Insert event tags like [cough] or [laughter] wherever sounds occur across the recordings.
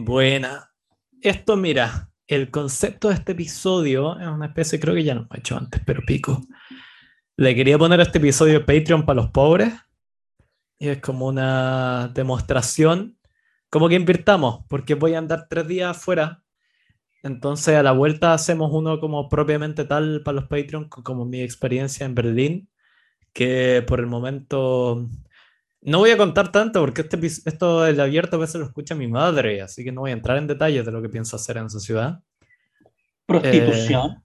Buena. Esto, mira, el concepto de este episodio es una especie, creo que ya lo hemos hecho antes, pero pico. Le quería poner este episodio Patreon para los pobres. Y es como una demostración, como que invirtamos, porque voy a andar tres días afuera. Entonces a la vuelta hacemos uno como propiamente tal para los Patreon, como mi experiencia en Berlín, que por el momento no voy a contar tanto porque este, esto del abierto a veces lo escucha mi madre, así que no voy a entrar en detalles de lo que pienso hacer en esa ciudad. ¿Prostitución? Eh,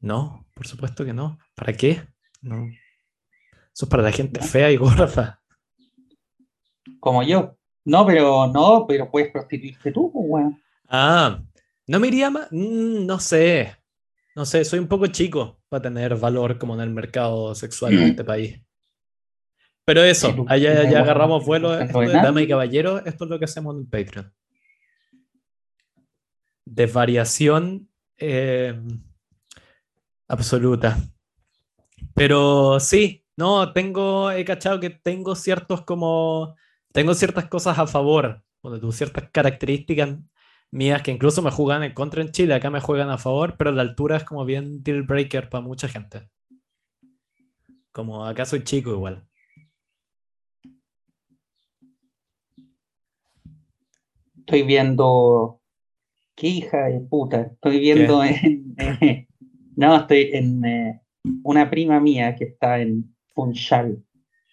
no, por supuesto que no. ¿Para qué? No. Eso es para la gente fea y gorda. Como yo. No, pero no, pero puedes prostituirte tú, pues, Ah, no me iría más. Mm, no sé. No sé, soy un poco chico para tener valor como en el mercado sexual de este [clears throat] país. Pero eso, allá ya agarramos vuelo. Esto de dama y caballero, esto es lo que hacemos en Patreon. Desvariación eh, absoluta. Pero sí, no, tengo, he cachado que tengo ciertos como, tengo ciertas cosas a favor, tú, ciertas características mías que incluso me juegan en contra en Chile, acá me juegan a favor, pero la altura es como bien deal breaker para mucha gente. Como acá soy chico igual. Estoy viendo. ¿Qué hija de puta? Estoy viendo en. no, estoy en eh, una prima mía que está en Funchal,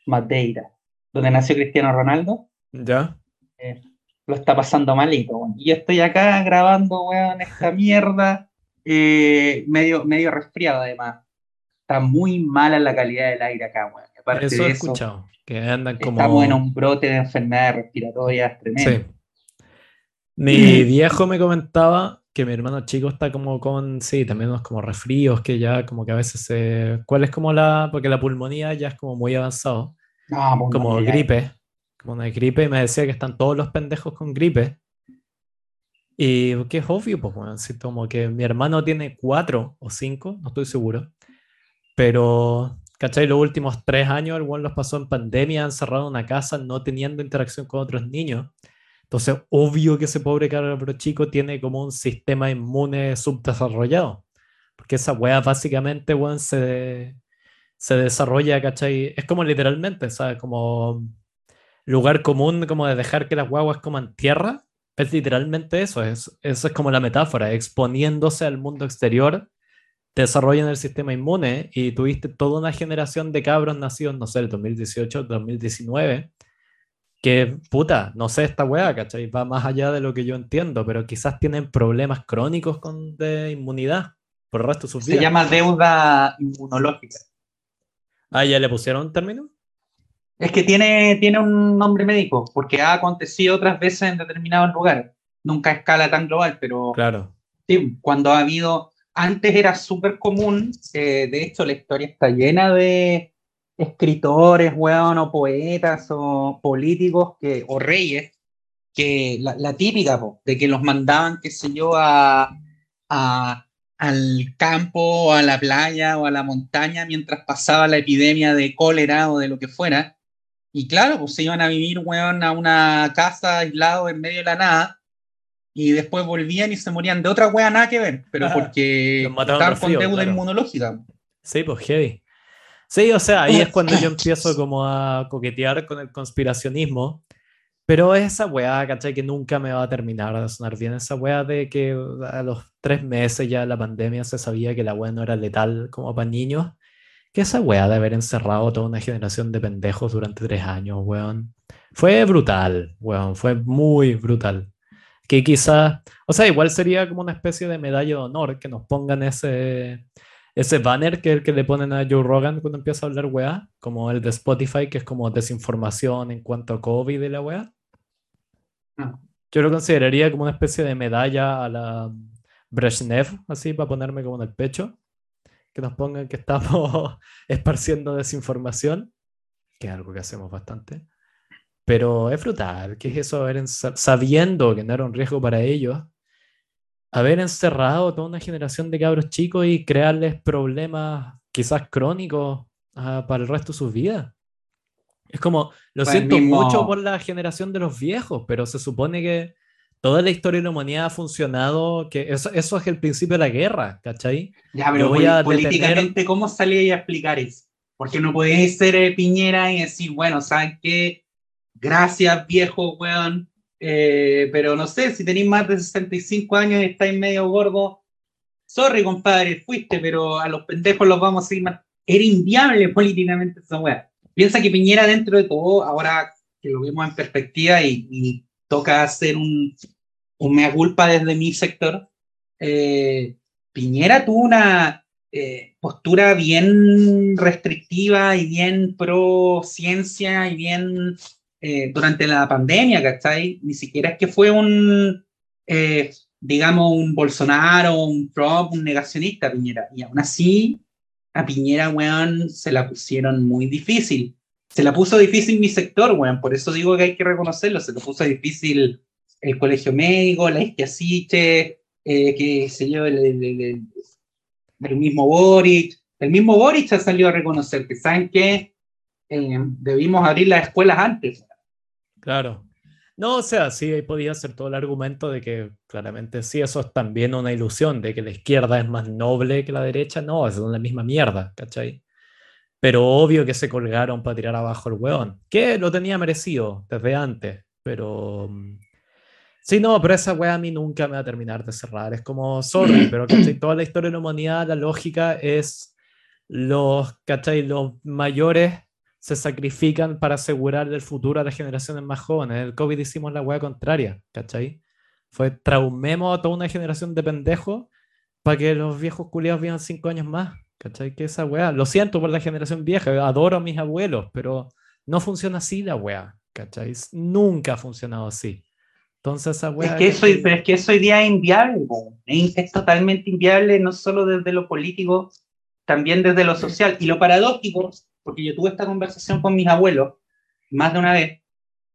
Madeira, donde nació Cristiano Ronaldo. Ya. Eh, lo está pasando malito, Y yo estoy acá grabando, weón, esta mierda, eh, medio, medio resfriado además. Está muy mala la calidad del aire acá, weón. eso he escuchado, que andan como... Estamos en un brote de enfermedades respiratorias tremendo. Sí. Mi viejo me comentaba que mi hermano chico está como con, sí, también unos como resfríos, que ya como que a veces se... ¿Cuál es como la...? Porque la pulmonía ya es como muy avanzado. como gripe, como una gripe, y me decía que están todos los pendejos con gripe. Y que es obvio, pues bueno, así como que mi hermano tiene cuatro o cinco, no estoy seguro. Pero, ¿cachai? Los últimos tres años el buen los pasó en pandemia, encerrado en una casa, no teniendo interacción con otros niños. Entonces, obvio que ese pobre cabro chico tiene como un sistema inmune subdesarrollado. Porque esa weá básicamente, weón, se, se desarrolla, ¿cachai? Es como literalmente, ¿sabes? Como lugar común, como de dejar que las guaguas coman tierra. Es literalmente eso, es, eso es como la metáfora, exponiéndose al mundo exterior, desarrollan el sistema inmune y tuviste toda una generación de cabros nacidos, no sé, el 2018, 2019, que, puta, no sé esta weá, ¿cachai? Va más allá de lo que yo entiendo, pero quizás tienen problemas crónicos con, de inmunidad por el resto de sus vidas. Se llama deuda inmunológica. Ah, ¿ya le pusieron un término? Es que tiene, tiene un nombre médico, porque ha acontecido otras veces en determinados lugares. Nunca a escala tan global, pero claro. sí, cuando ha habido, antes era súper común, eh, de hecho la historia está llena de, escritores, weón, o poetas, o políticos, que, o reyes, que la, típica, de que los mandaban, qué sé yo, a, al campo, o a la playa, o a la montaña, mientras pasaba la epidemia de cólera o de lo que fuera. Y claro, pues se iban a vivir, weón, a una casa aislado en medio de la nada, y después volvían y se morían de otra weá nada que ver, pero porque estaban con deuda inmunológica. Sí, pues heavy. Sí, o sea, ahí es cuando yo empiezo [laughs] como a coquetear con el conspiracionismo, pero esa weá, ¿cachai? Que nunca me va a terminar de sonar bien, esa weá de que a los tres meses ya de la pandemia se sabía que la weá no era letal como para niños, que esa weá de haber encerrado toda una generación de pendejos durante tres años, weón, fue brutal, weón, fue muy brutal. Que quizás, o sea, igual sería como una especie de medalla de honor que nos pongan ese ese banner que, que le ponen a Joe Rogan cuando empieza a hablar weá, como el de Spotify, que es como desinformación en cuanto a COVID y la weá. Ah. Yo lo consideraría como una especie de medalla a la Brezhnev, así, para ponerme como en el pecho. Que nos pongan que estamos [laughs] esparciendo desinformación, que es algo que hacemos bastante. Pero es brutal, ¿qué es eso? sabiendo que no era un riesgo para ellos, haber encerrado toda una generación de cabros chicos y crearles problemas quizás crónicos ah, para el resto de sus vidas. Es como, lo siento mucho por la generación de los viejos, pero se supone que toda la historia de la humanidad ha funcionado, que eso, eso es el principio de la guerra, ¿cachai? Ya, pero voy a políticamente, detener- ¿cómo salía a explicar eso? Porque no podéis ser eh, Piñera y decir, bueno, ¿saben qué? Gracias, viejo, weón. Eh, pero no sé, si tenéis más de 65 años y estáis medio gordo, sorry, compadre, fuiste, pero a los pendejos los vamos a seguir más. Era inviable [laughs] políticamente esa weá. Piensa que Piñera, dentro de todo, ahora que lo vemos en perspectiva y, y toca hacer un, un mea culpa desde mi sector, eh, Piñera tuvo una eh, postura bien restrictiva y bien pro ciencia y bien eh, durante la pandemia, ¿cachai? Ni siquiera es que fue un, eh, digamos, un Bolsonaro, un Trump, un negacionista Piñera. Y aún así, a Piñera, weón, se la pusieron muy difícil. Se la puso difícil mi sector, weón. Por eso digo que hay que reconocerlo. Se lo puso difícil el colegio médico, la Isquiasiche, eh, que sé yo, el, el- el- el- mismo Boric. El mismo Boric ha salido a reconocer que saben que eh, debimos abrir las escuelas antes. Claro. No, o sea, sí, ahí podía ser todo el argumento de que claramente sí, eso es también una ilusión, de que la izquierda es más noble que la derecha. No, es la misma mierda, ¿cachai? Pero obvio que se colgaron para tirar abajo el hueón, que lo tenía merecido desde antes, pero... mm, Sí, no, pero esa wea a mí nunca me va a terminar de cerrar. Es como, sorry, pero ¿cachai? toda la historia de la humanidad, la lógica es los, ¿cachai? Los mayores se sacrifican para asegurar el futuro a las generaciones más jóvenes. El COVID hicimos la wea contraria, ¿cachai? Fue traumemos a toda una generación de pendejos para que los viejos culiados vivan cinco años más, ¿cachai? Que esa wea, lo siento por la generación vieja, adoro a mis abuelos, pero no funciona así la wea, ¿cachai? Nunca ha funcionado así. Entonces esa Es wea... que, eso, pero es que eso hoy día es inviable, es, es totalmente inviable, no solo desde lo político, también desde lo social. Y lo paradójico, porque yo tuve esta conversación con mis abuelos más de una vez,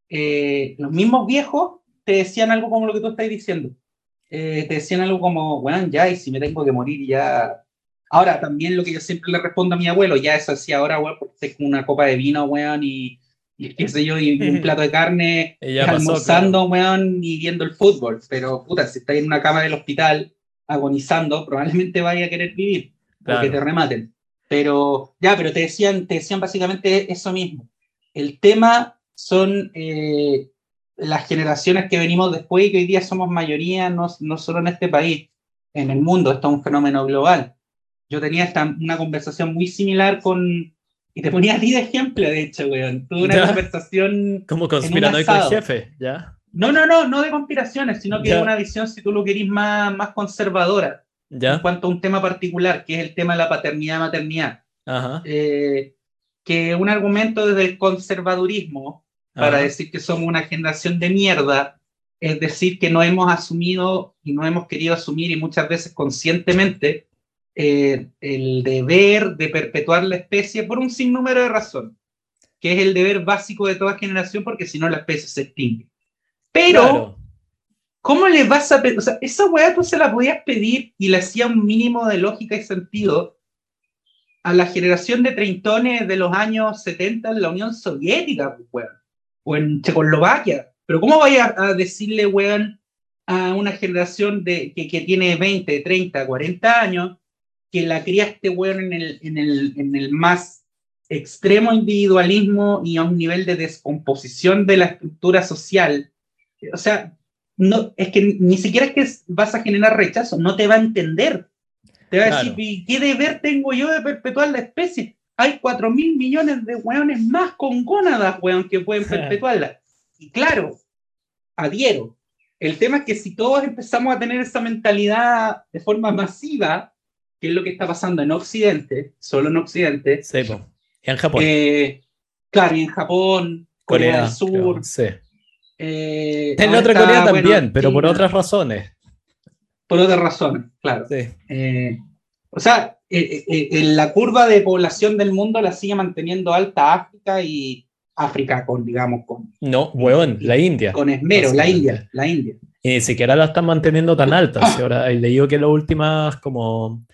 eh, los mismos viejos te decían algo como lo que tú estás diciendo. Eh, te decían algo como, bueno, ya, y si me tengo que morir, ya. Ahora, también lo que yo siempre le respondo a mi abuelo, ya eso sí, ahora, weón, porque con una copa de vino, weón, y, y qué sé yo, y, un [laughs] plato de carne, almorzando, weón, y viendo el fútbol. Pero, puta, si estás en una cama del hospital agonizando, probablemente vaya a querer vivir, porque Claro. te rematen. Pero, ya, pero te decían, te decían básicamente eso mismo. El tema son eh, las generaciones que venimos después y que hoy día somos mayoría, no, no solo en este país, en el mundo, esto es un fenómeno global. Yo tenía esta, una conversación muy similar con, y te ponía a ti de ejemplo, de hecho, weón. Tuve una [laughs] Ya. conversación Como conspiranoico el jefe, ¿ya? no, no, no, no de conspiraciones, sino que Ya. una visión, si tú lo querís, más, más conservadora en ¿Ya? cuanto a un tema particular, que es el tema de la paternidad-maternidad. Eh, que un argumento desde el conservadurismo para ajá. decir que somos una generación de mierda, es decir, que no hemos asumido y no hemos querido asumir, y muchas veces conscientemente, eh, el deber de perpetuar la especie por un sinnúmero de razones, que es el deber básico de toda generación, porque si no la especie se extingue. Pero, Claro. ¿Cómo le vas a pedir? O sea, esa weá tú se la podías pedir y le hacía un mínimo de lógica y sentido a la generación de treintones de los años 70 en la Unión Soviética, pues, weón, o en Checoslovaquia. Pero ¿cómo vaya a decirle, weón, a una generación de, que, que tiene 20, 30, 40 años, que la criaste, weón, en el, en el, en el más extremo individualismo y a un nivel de descomposición de la estructura social? O sea, no, es que ni siquiera es que vas a generar rechazo, no te va a entender. Te va a Claro. decir, "¿Y ¿qué deber tengo yo de perpetuar la especie? Hay 4 mil millones de weones más con gónadas, weón, que pueden [laughs] perpetuarla. Y claro, adhiero. El tema es que si todos empezamos a tener esa mentalidad de forma masiva, que es lo que está pasando en Occidente, solo en Occidente, Sí. Y en Japón. eh, claro, y en Japón, Corea, Corea del Sur, creo, Sí. Eh, En la otra está, Corea bueno, también, pero por otras razones. por otras razones, claro. Sí. Eh, o sea, eh, eh, eh, la curva de población del mundo la sigue manteniendo alta África y África con, digamos, con, No, huevón, la India. con esmero, la. India, la India. Y ni siquiera la están manteniendo tan alta. Si [laughs] ahora he leído que las últimas, como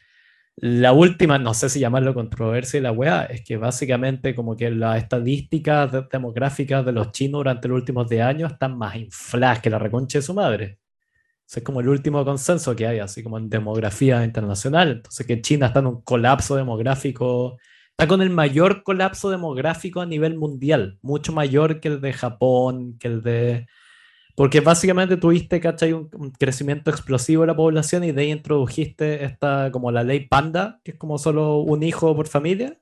la última, no sé si llamarlo controversia y la weá, es que básicamente como que las estadísticas de- demográficas de los chinos durante los últimos 10 años están más infladas que la reconcha de su madre. es como el último consenso que hay, así como en demografía internacional. Entonces que China está en un colapso demográfico, está con el mayor colapso demográfico a nivel mundial, mucho mayor que el de Japón, que el de... Porque básicamente tuviste, ¿cachai? Un, un crecimiento explosivo de la población y de ahí introdujiste esta, como la ley panda, que es como solo un hijo por familia.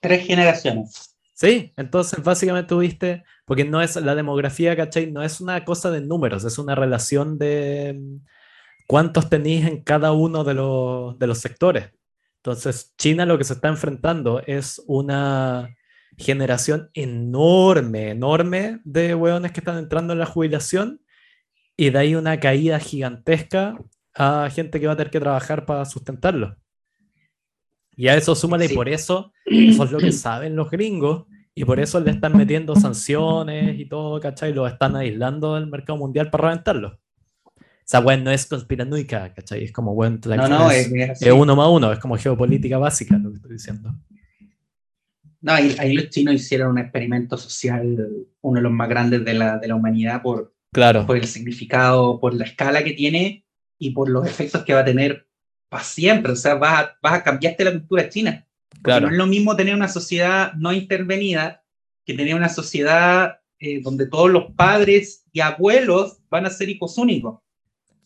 Tres generaciones. Sí, entonces básicamente tuviste, porque no es la demografía, ¿cachai? No es una cosa de números, es una relación de mm, cuántos tenéis en cada uno de los, de los sectores. Entonces, China lo que se está enfrentando es una generación enorme, enorme de hueones que están entrando en la jubilación y de ahí una caída gigantesca a gente que va a tener que trabajar para sustentarlo. Y a eso súmale, Sí. y por eso, eso es lo que [clears throat] saben los gringos, y por eso le están metiendo sanciones y todo, ¿cachai? Lo están aislando del mercado mundial para reventarlo. O sea, bueno, no es conspiranoica, ¿cachai? Es como, bueno, No, no, es, es, es uno más uno, es como geopolítica básica lo que estoy diciendo. No, ahí, ahí los chinos hicieron un experimento social, uno de los más grandes de la, de la humanidad, por, Claro, por el significado, por la escala que tiene y por los efectos que va a tener para siempre. O sea, vas a, vas a cambiarte la cultura china. Claro, No es lo mismo tener una sociedad no intervenida que tener una sociedad eh, donde todos los padres y abuelos van a ser hijos únicos.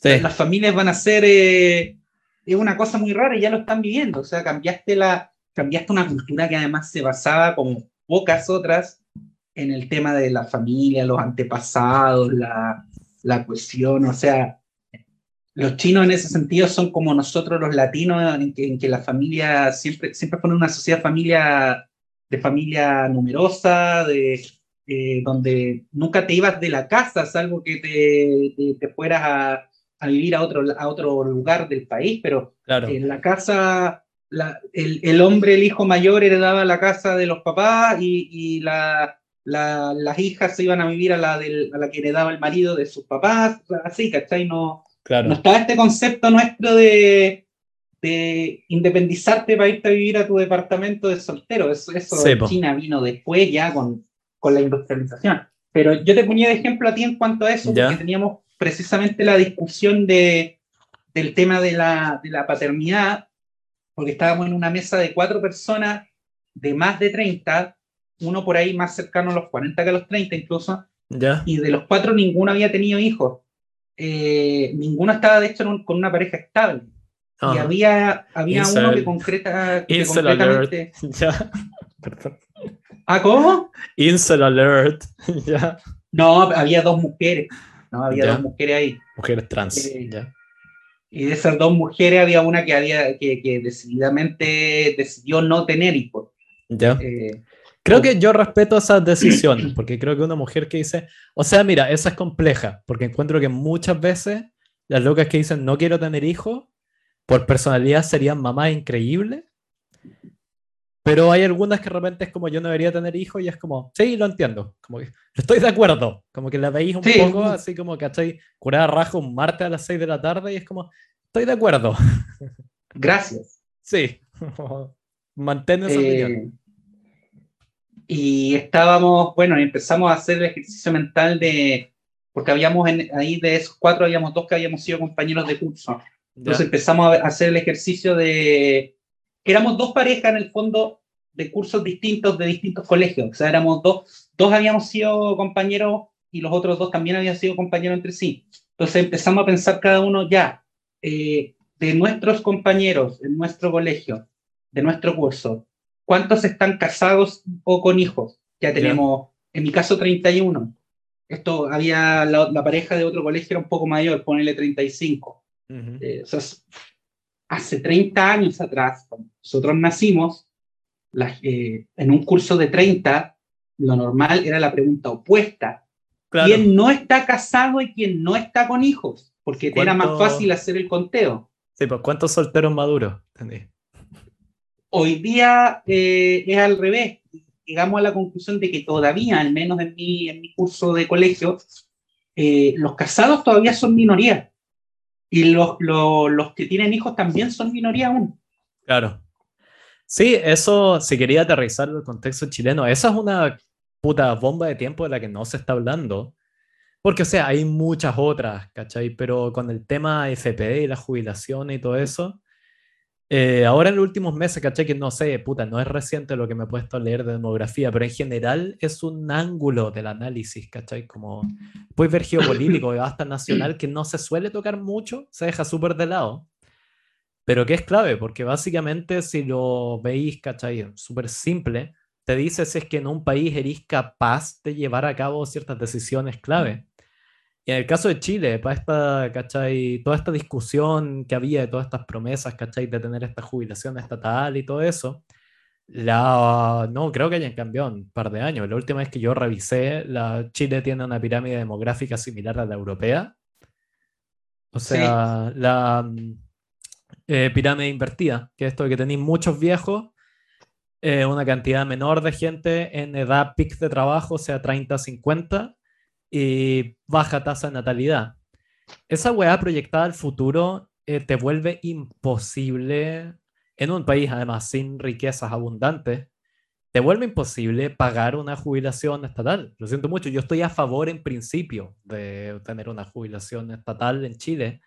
sí, Las familias van a ser eh, es una cosa muy rara y ya lo están viviendo. O sea, cambiaste, la, cambiaste una cultura que además se basaba, como pocas otras, en el tema de la familia, los antepasados, la, la cohesión. O sea, los chinos en ese sentido son como nosotros los latinos, en que, en que la familia siempre, siempre fue una sociedad familia, de familia numerosa, de, eh, donde nunca te ibas de la casa, salvo que te, te, te fueras a, a, vivir a otro, a otro lugar del país, pero claro. en la casa, la, el, el, hombre, el hijo mayor, heredaba la casa de los papás y, y la, la, las hijas se iban a vivir a la, del, a la que heredaba el marido de sus papás, así, ¿cachai? No, Claro. no estaba este concepto nuestro de, de independizarte para irte a vivir a tu departamento de soltero. Eso, eso Sí. China vino después ya con, con la industrialización. Pero yo te ponía de ejemplo a ti en cuanto a eso, Ya. porque teníamos precisamente la discusión de, del tema de la, de la paternidad, porque estábamos en una mesa de cuatro personas de más de 30, uno por ahí más cercano a los 40 que a los 30 incluso, Ya. y de los cuatro ninguno había tenido hijos. Eh, ninguno estaba de hecho un- con una pareja estable. Y había, había uno que concreta que concretamente. [laughs] Ya. Perdón. ¿Ah, cómo? Incel alert. [laughs] ya. No, había dos mujeres. No, había Ya. dos mujeres ahí. Mujeres trans. Eh, ya. Y de esas dos mujeres había una que había que, que decididamente decidió no tener hijos. Ya. Eh, Creo que yo respeto esas decisiones, porque creo que una mujer que dice, o sea, mira, esa es compleja, porque encuentro que muchas veces las locas que dicen no quiero tener hijos, por personalidad serían mamás increíbles, pero hay algunas que de repente es como yo no debería tener hijos y es como, sí, lo entiendo, como que [laughs] estoy de acuerdo, como que la veis un Sí. poco así como, ¿cachai? Curada raja un martes a las 6 de la tarde y es como, estoy de acuerdo, [laughs] gracias. sí, [laughs] mantén esa opinión. Eh, y estábamos, bueno, empezamos a hacer el ejercicio mental de, porque habíamos en- ahí de esos cuatro, habíamos dos que habíamos sido compañeros de curso. Entonces Ya. empezamos a hacer el ejercicio de, éramos dos parejas en el fondo de cursos distintos de distintos colegios. O sea, éramos dos, dos habíamos sido compañeros y los otros dos también habían sido compañeros entre sí. Entonces empezamos a pensar cada uno ya, eh, de nuestros compañeros en nuestro colegio, de nuestro curso, ¿cuántos están casados o con hijos? Ya tenemos, en mi caso, 31. Esto había, la, la pareja de otro colegio era un poco mayor, ponele 35. Ujú. Eh, o sea, hace 30 años atrás, cuando nosotros nacimos, la- eh, en un curso de 30, lo normal era la pregunta opuesta. Claro. ¿Quién no está casado y quién no está con hijos? Porque era más ¿Cuánto- fácil hacer el conteo. Sí, pues ¿cuántos solteros maduros? Hoy día eh, es al revés. Llegamos a la conclusión de que todavía, al menos en mi, en mi curso de colegio, eh, los casados todavía son minoría. Y los, los, los que tienen hijos también son minoría aún. Claro. Sí, eso, si quería aterrizar el contexto chileno, esa es una puta bomba de tiempo de la que no se está hablando, Porque, o sea, hay muchas otras, ¿cachai? Pero con el tema FP y la jubilación y todo eso, eh, ahora en los últimos meses, ¿cachai? Que no sé, puta, no es reciente lo que me he puesto a leer de demografía, pero en general es un ángulo del análisis, ¿cachai? Como puedes ver geopolítico [coughs] y hasta nacional que no se suele tocar mucho, se deja súper de lado, pero que es clave, porque básicamente si lo veis, ¿cachai? Súper simple, te dice si es que en un país eres capaz de llevar a cabo ciertas decisiones clave. Y en el caso de Chile, para esta, ¿cachai? Toda esta discusión que había de todas estas promesas, ¿cachai? De tener esta jubilación estatal y todo eso, la, no creo que hayan cambiado un par de años. La última vez que yo revisé, la, Chile tiene una pirámide demográfica similar a la europea. O sea, la eh, pirámide invertida, que es esto de que tenéis muchos viejos, eh, una cantidad menor de gente en edad peak de trabajo, o sea, 30, 50 y baja tasa de natalidad. Esa weá proyectada al futuro eh, te vuelve imposible, en un país además sin riquezas abundantes, te vuelve imposible pagar una jubilación estatal. Lo siento mucho, yo estoy a favor en principio de tener una jubilación estatal en Chile,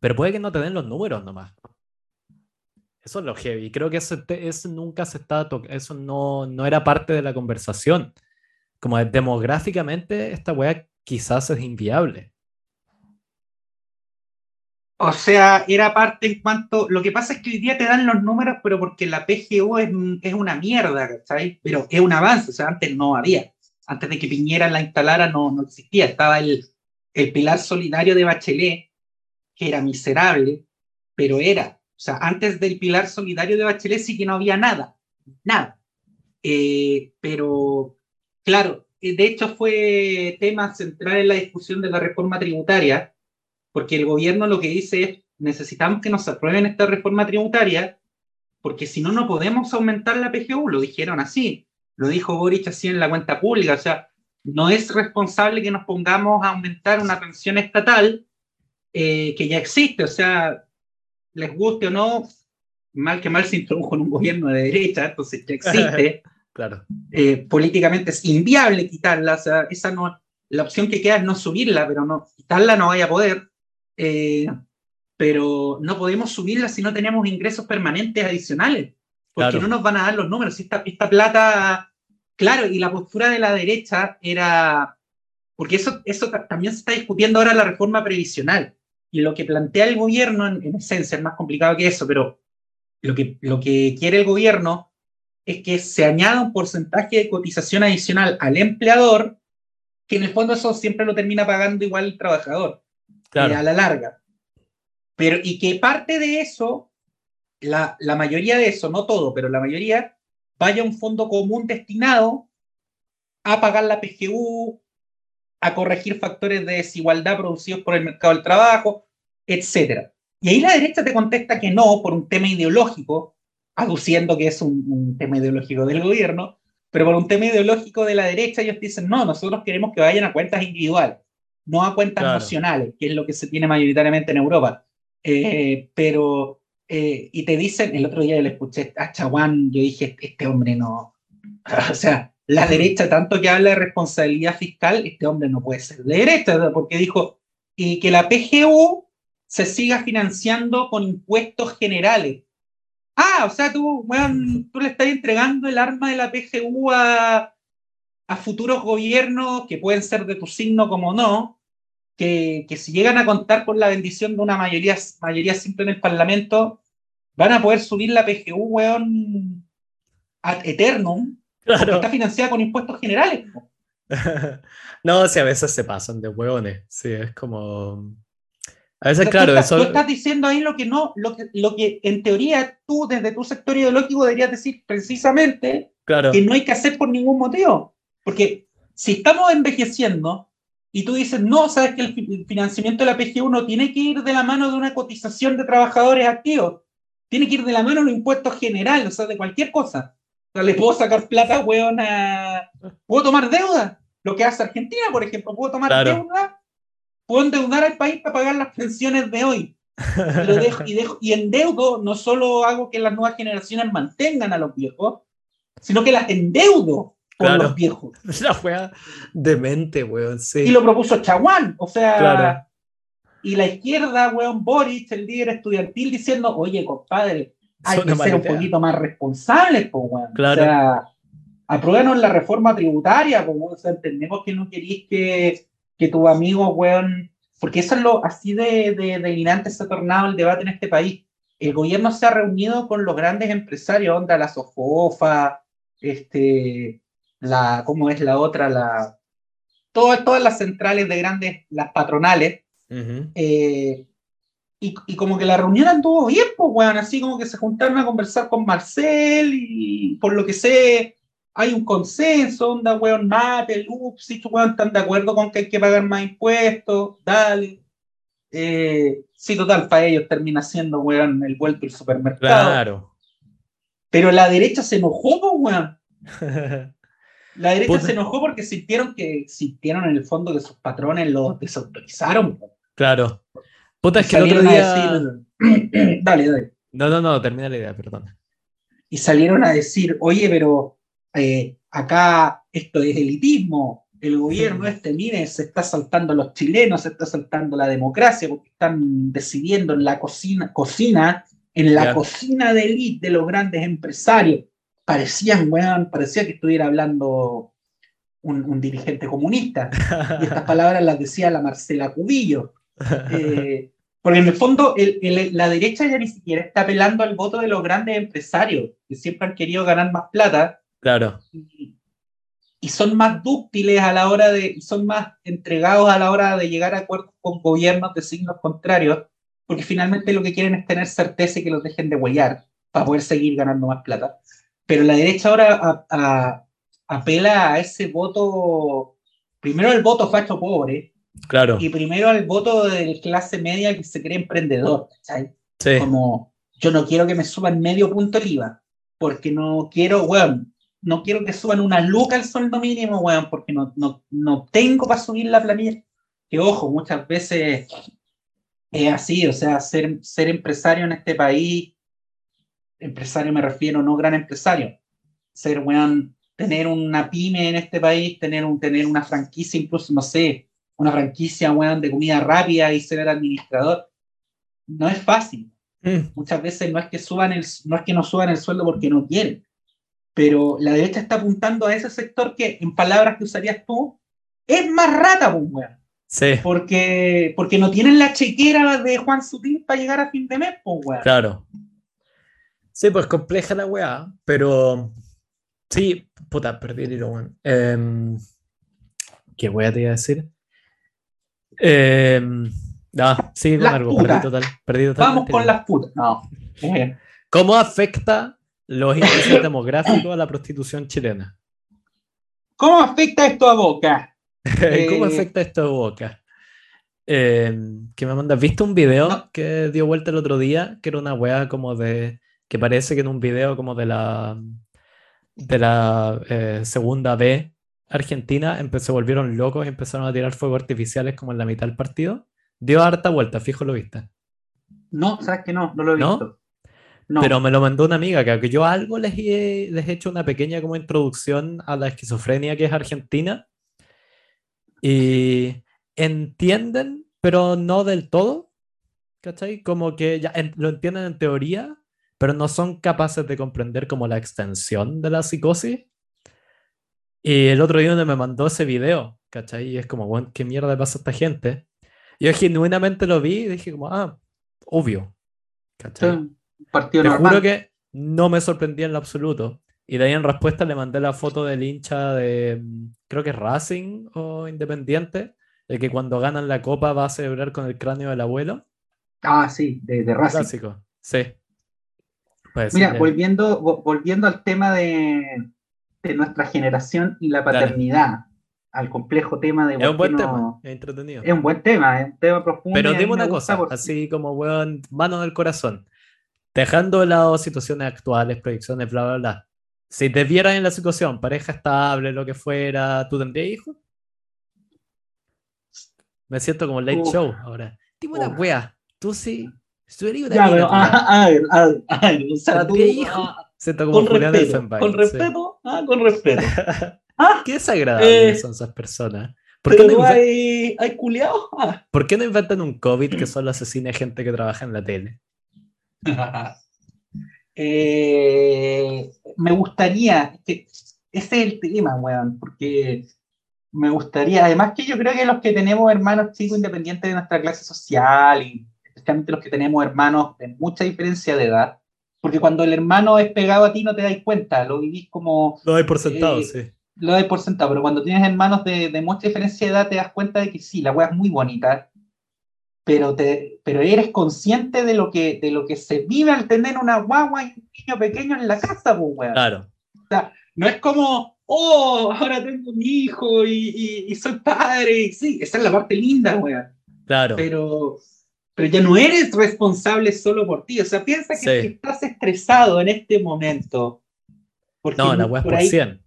pero puede que no te den los números nomás. Eso es lo heavy. Creo que eso, eso nunca se está eso no, no era parte de la conversación como demográficamente, esta weá quizás es inviable. O sea, era parte en cuanto. Lo que pasa es que hoy día te dan los números, pero porque la PGU es, una mierda, ¿sabes? Pero es un avance, o sea, antes no había. Antes de que Piñera la instalara no, no existía. Estaba el, el pilar solidario de Bachelet, que era miserable, pero era. O sea, antes del pilar solidario de Bachelet sí que no había nada. Nada. Eh, pero Claro, de hecho fue tema central en la discusión de la reforma tributaria, porque el gobierno lo que dice es, necesitamos que nos aprueben esta reforma tributaria, porque si no, no podemos aumentar la PGU, lo dijeron así, lo dijo Boric así en la cuenta pública, o sea, no es responsable que nos pongamos a aumentar una pensión estatal eh, que ya existe, o sea, les guste o no, mal que mal se introdujo en un gobierno de derecha, entonces ya existe. [laughs] Claro. Eh, políticamente es inviable quitarla, o sea, esa no, la opción que queda es no subirla, pero no, quitarla no vaya a poder. Eh, pero no podemos subirla si no tenemos ingresos permanentes adicionales, porque no nos van a dar los números. Esta, esta plata, claro, y la postura de la derecha era, porque eso, eso también se está discutiendo ahora la reforma previsional, y lo que plantea el gobierno, en, en esencia, es más complicado que eso, pero lo que, lo que quiere el gobierno es que se añada un porcentaje de cotización adicional al empleador, que en el fondo eso siempre lo termina pagando igual el trabajador, eh, a la larga. Pero, y que parte de eso, la, la mayoría de eso, no todo, pero la mayoría, vaya a un fondo común destinado a pagar la PGU, a corregir factores de desigualdad producidos por el mercado del trabajo, etc. Y ahí la derecha te contesta que no, por un tema ideológico, aduciendo que es un, tema ideológico del gobierno, pero por un tema ideológico de la derecha ellos dicen, no, nosotros queremos que vayan a cuentas individuales, no a cuentas nacionales, que es lo que se tiene mayoritariamente en Europa. Eh, pero, eh, y te dicen, el otro día le escuché a Chaguán, yo dije, este hombre no, [laughs] o sea, la derecha, tanto que habla de responsabilidad fiscal, este hombre no puede ser de derecha, porque dijo y que la PGU se siga financiando con impuestos generales Ah, o sea, tú, tú le estás entregando el arma de la PGU a, futuros gobiernos que pueden ser de tu signo como no, que, si llegan a contar con la bendición de una mayoría, mayoría simple en el Parlamento, van a poder subir la PGU, weón, ad eternum, claro. está financiada con impuestos generales. [laughs] no, sí, a veces se pasan de hueones, sí, es como a veces, claro, tú, eso... tú estás diciendo ahí lo que no, lo que, lo que en teoría tú desde tu sector ideológico deberías decir precisamente claro. que no hay que hacer por ningún motivo. Porque si estamos envejeciendo y tú dices, no, sabes que el financiamiento de la PGU no tiene que ir de la mano de una cotización de trabajadores activos, tiene que ir de la mano de los impuestos generales, o sea, de cualquier cosa. O sea, le puedo sacar plata, weón, a... Puedo tomar deuda, lo que hace Argentina, por ejemplo, puedo tomar deuda puedo endeudar al país para pagar las pensiones de hoy. Y, dejo, y, dejo, y endeudo, no solo hago que las nuevas generaciones mantengan a los viejos, sino que las endeudo. Claro. los viejos. [laughs] La wea demente, weón, sí. Y lo propuso Chaguán, o sea, Claro. y la izquierda, weón, Boris, el líder estudiantil, diciendo, oye, compadre, hay Son que ser un poquito más responsables, pues, weón. Claro. O sea, apruébanos la reforma tributaria, weón. o sea, entendemos que no queréis que, que tu amigo, weón, porque eso es lo, así de, de, delirante se ha tornado el debate en este país. El gobierno se ha reunido con los grandes empresarios, onda la Sofofa, este, la, ¿cómo es la otra? La, todas, todas las centrales de grandes, las patronales, Ujú. eh, y, y como que la reunión anduvo bien, pues, weón, así como que se juntaron a conversar con Marcel y por lo que sé, hay un consenso, onda, weón, Mate, Lupsich, weón, están de acuerdo con que hay que pagar más impuestos, dale. Eh, sí, total, para ellos termina siendo, weón, el vuelto del supermercado. Claro. Pero la derecha se enojó, pues, weón. [laughs] La derecha Puta. se enojó porque sintieron que sintieron en el fondo que sus patrones los desautorizaron. claro. Puta, es Y que el otro día. decir- [clears throat] dale, dale. No, no, no, termina la idea, perdón. Y salieron a decir, oye, pero eh, acá esto es elitismo. El gobierno este, mire, se está saltando a los chilenos, se está saltando la democracia, porque están decidiendo en la cocina, cocina en la cocina de élite de los grandes empresarios. Parecían, weón, parecía que estuviera hablando un, un dirigente comunista. Y estas [laughs] palabras las decía la Marcela Cubillo. Eh, porque en el fondo el- el- la derecha ya ni siquiera está apelando al voto de los grandes empresarios, que siempre han querido ganar más plata Claro. y, y son más dúctiles a la hora de, y son más entregados a la hora de llegar a acuerdos con gobiernos de signos contrarios, porque finalmente lo que quieren es tener certeza y que los dejen de huellar para poder seguir ganando más plata. Pero la derecha ahora a- a- apela a ese voto, primero el voto facho pobre, Claro. y primero al voto de clase media que se cree emprendedor, ¿cachai? Sí. Como yo no quiero que me suban medio punto el IVA, porque no quiero, weón, no quiero que suban una luca al sueldo mínimo, weón, porque no, no, no tengo para subir la planilla. Que ojo, muchas veces es así, o sea, ser, ser empresario en este país, empresario me refiero, no gran empresario, ser, weón, tener una pyme en este país, tener, un, tener una franquicia, incluso, no sé, una franquicia, weón, de comida rápida y ser administrador, no es fácil. Mm, muchas veces no es que suban el, no es que no suban el sueldo porque no quieren, pero la derecha está apuntando a ese sector que, en palabras que usarías tú, es más rata, pues, weón, Sí, porque, porque no tienen la chequera de Juan Sutil para llegar a fin de mes, pues, weón. claro. Sí, pues compleja la weá, pero sí, puta, perdí el hilo, weón. Em, ¿Qué weá te iba a decir? Em, ah, sí, con algo, putas. perdí total, perdí Vamos totalmente con las putas. No. Eh, ¿Cómo afecta los índices demográficos a la prostitución chilena? ¿Cómo afecta esto a Boca? [laughs] ¿Cómo Eh, afecta esto a Boca? Eh, que me mandas, ¿viste un video No. que dio vuelta el otro día? Que era una weá como de. que parece que en un video como de la. de la eh, segunda B Argentina se volvieron locos y empezaron a tirar fuegos artificiales como en la mitad del partido. Dio harta vuelta, fijo lo viste. No, sabes que no, no lo he ¿No? visto. No. Pero me lo mandó una amiga, que yo algo les he, les he hecho una pequeña como introducción a la esquizofrenia que es Argentina. Y entienden, pero no del todo. ¿Cachai? Como que ya en- lo entienden en teoría, pero no son capaces de comprender como la extensión de la psicosis. Y el otro día uno me mandó ese video, ¿cachai? Y es como, bueno, ¿qué mierda le pasa a esta gente? Yo genuinamente lo vi y dije como, ah, obvio. ¿Cachai? Un partido Te normal. juro que no me sorprendía en lo absoluto. Y de ahí en respuesta le mandé la foto del hincha de, mm, creo que es Racing o Independiente, el que cuando ganan la copa va a celebrar con el cráneo del abuelo. Ah, sí, de, de Racing. Clásico, sí. Pues, Mira, sí, volviendo, vo- volviendo al tema de, de nuestra generación y la Dale. paternidad, al complejo tema de es un buen no- tema, es entretenido. Es un buen tema, es un tema profundo. Pero dime me una cosa, así como, weón, mano en el corazón. Dejando de lado situaciones actuales, proyecciones, bla, bla, bla. Si te vieras en la situación, pareja estable, lo que fuera, ¿tú tendrías hijos? Me siento como late show ahora. Dime una wea. Tú sí. Eres una Ya, pero, ah, a ver, a ver, a ver, o sea, tú, ¿Tendría hijo? ah, Siento como con Julián respeto, Elfenbein, con sí. respeto, ah, con respeto. [laughs] Ah, Qué desagradables Eh, son esas personas. ¿Por qué, no hay, hay culiados. Ah. por qué no inventan un COVID que solo asesine gente que trabaja en la tele? [laughs] Eh, me gustaría, que ese es el tema, weón, porque me gustaría, además que yo creo que los que tenemos hermanos chicos independientes de nuestra clase social y especialmente los que tenemos hermanos de mucha diferencia de edad, porque cuando el hermano es pegado a ti no te das cuenta, lo vivís como, Lo doy por sentado, Eh, sí. lo das por sentado, pero cuando tienes hermanos de, de mucha diferencia de edad te das cuenta de que sí, la weá es muy bonita, pero, te, pero eres consciente de lo, que, de lo que se vive al tener una guagua y un niño pequeño en la casa, pues, weón. Claro. No es como, oh, ahora tengo un hijo y, y- y soy padre. y Sí, esa es la parte linda, weón. Claro. Pero, pero ya no eres responsable solo por ti. O sea, piensa que Sí. si estás estresado en este momento. Porque No, la weá es por por ahí- 100.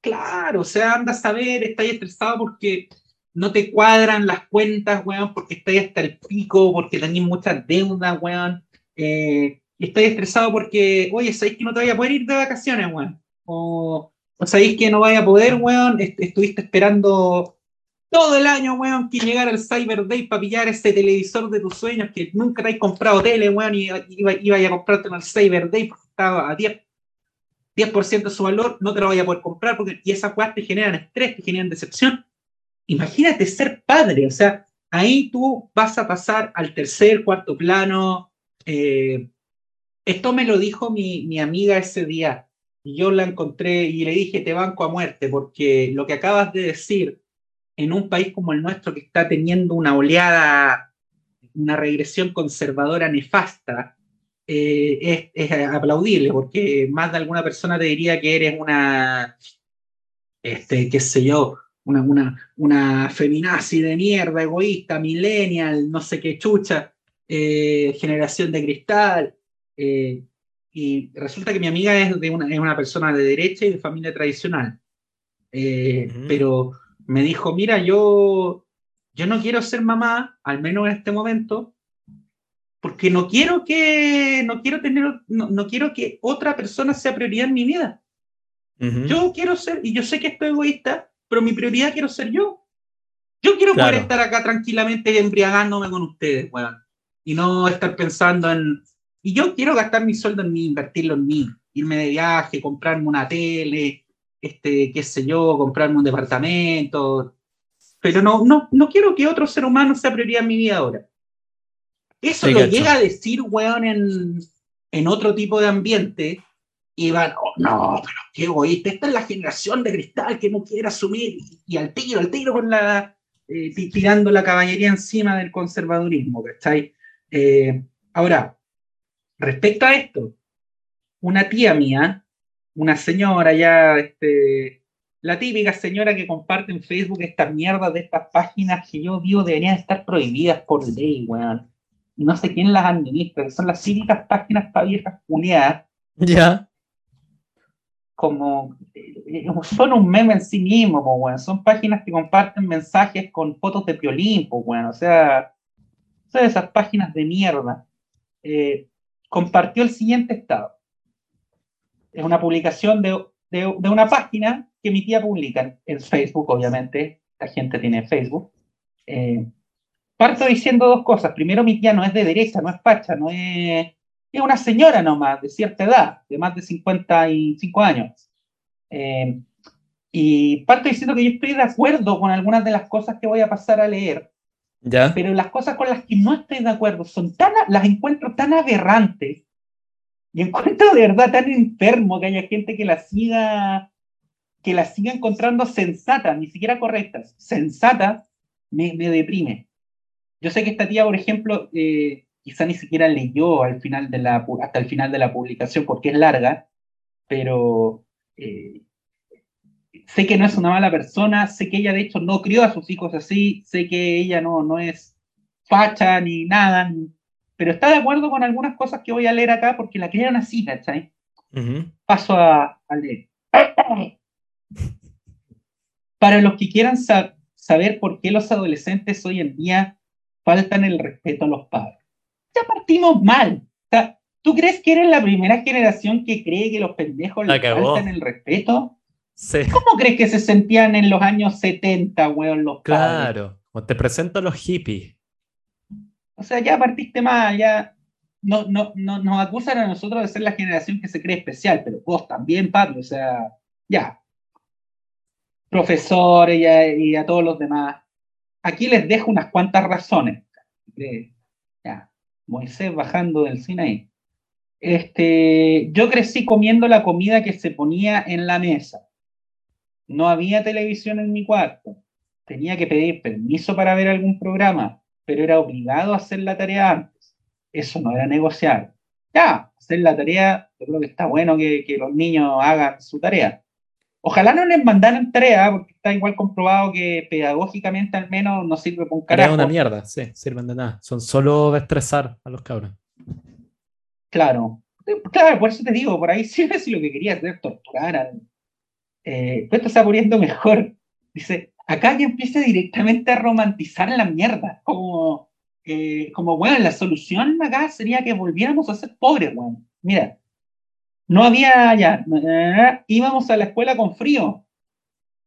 Claro, o sea, andas a ver, estás estresado porque no te cuadran las cuentas, weón, porque estás hasta el pico, porque tenés muchas deudas, weón. Eh, estás estresado porque, oye, sabéis que no te vaya a poder ir de vacaciones, weón. O, o sabéis que no vaya a poder, weón. est- estuviste esperando todo el año, weón, que llegara el Cyber Day para pillar ese televisor de tus sueños que nunca te has comprado tele, weón, y iba, iba a comprarte en el Cyber Day porque estaba a 10 10% de su valor, no te lo vaya a poder comprar porque y esas cosas te generan estrés, te generan decepción. Imagínate ser padre, o sea, ahí tú vas a pasar al tercer, cuarto plano. eh, esto me lo dijo mi, mi amiga ese día y yo la encontré y le dije, te banco a muerte porque lo que acabas de decir en un país como el nuestro que está teniendo una oleada, una regresión conservadora nefasta, eh, es, es aplaudible, porque más de alguna persona te diría que eres una, este, qué sé yo, una, una, una feminazi de mierda, egoísta, millennial, no sé qué chucha, eh, generación de cristal. eh, y resulta que mi amiga es, de una, es una persona de derecha y de familia tradicional. Eh, Ujú. Pero me dijo, mira, yo, yo no quiero ser mamá, al menos en este momento, porque no quiero que no quiero tener no, no quiero que otra persona sea prioridad en mi vida. Ujú. Yo quiero ser y yo sé que estoy egoísta, pero mi prioridad quiero ser yo. Yo quiero Claro. poder estar acá tranquilamente embriagándome con ustedes, weón, y no estar pensando en y yo quiero gastar mi sueldo en mí, invertirlo en mí, irme de viaje, comprarme una tele, este, qué sé yo, comprarme un departamento, pero no, no, no quiero que otro ser humano sea prioridad en mi vida ahora. Eso Sí, lo cacho. llega a decir, weón, en, en otro tipo de ambiente, y oh, no, pero qué egoísta, esta es la generación de cristal que no quiere asumir, y al tiro, al tiro con la, eh, ti- tirando la caballería encima del conservadurismo, ¿cachai? Eh, ahora, respecto a esto, una tía mía, una señora ya, este, la típica señora que comparte en Facebook estas mierdas de estas páginas que yo digo deberían estar prohibidas por ley, weón. Y no sé quién las administra, que son las típicas páginas para viejas culiadas, Ya. Como eh, eh, son un meme en sí mismo, weón. Son páginas que comparten mensajes con fotos de piolín, weón. O sea, son esas páginas de mierda. Eh, compartió el siguiente estado. Es una publicación de, de- de una página que mi tía publica en Facebook, obviamente. La gente tiene Facebook. Eh, parto diciendo dos cosas. Primero, mi tía no es de derecha, no es facha, no es es una señora nomás, de cierta edad, de más de 55 años. Eh, y parto diciendo que yo estoy de acuerdo con algunas de las cosas que voy a pasar a leer, Ya. pero las cosas con las que no estoy de acuerdo son tan, las encuentro tan aberrantes y encuentro de verdad tan enfermo que haya gente que la siga que la siga encontrando sensatas, ni siquiera correctas, sensatas, me, me deprime. Yo sé que esta tía, por ejemplo, eh, quizá ni siquiera leyó al final de la, pu- hasta el final de la publicación porque es larga, pero eh, sé que no es una mala persona, sé que ella de hecho no crió a sus hijos así, sé que ella no, no es facha ni nada, pero está de acuerdo con algunas cosas que voy a leer acá porque la criaron así, ¿cachai? Ujú. Paso a, a leer. [coughs] Para los que quieran sa- saber por qué los adolescentes hoy en día faltan el respeto a los padres. Ya partimos mal. O sea, ¿Tú crees que eres la primera generación que cree que los pendejos cagó. faltan el respeto? ¿Cómo crees que se sentían en los años 70, weón, los Claro, o te presento a los hippies. O sea, ya partiste mal, ya no, no, no, nos acusan a nosotros de ser la generación que se cree especial, pero vos también, Pablo, o sea, ya. Profesores y a, todos los demás. Aquí les dejo unas cuantas razones. Ya, Moisés bajando del Sinaí. Este, yo crecí comiendo la comida que se ponía en la mesa. No había televisión en mi cuarto. Tenía que pedir permiso para ver algún programa, pero era obligado a hacer la tarea antes. Eso no era negociar. Ya, hacer la tarea, yo creo que está bueno que, los niños hagan su tarea. Ojalá no les mandaran tarea, porque está igual comprobado que pedagógicamente al menos no sirve para un carajo. Es una mierda, sí, sirven de nada. Son solo de estresar a los cabros. Claro, claro, por eso te digo, por ahí [laughs] sí si lo que quería hacer torturar eh, esto está poniendo mejor. Dice, acá ya empieza directamente a romantizar la mierda, como, eh, como bueno, la solución acá sería que volviéramos a ser pobres, bueno. Mira, no había ya, íbamos a la escuela con frío,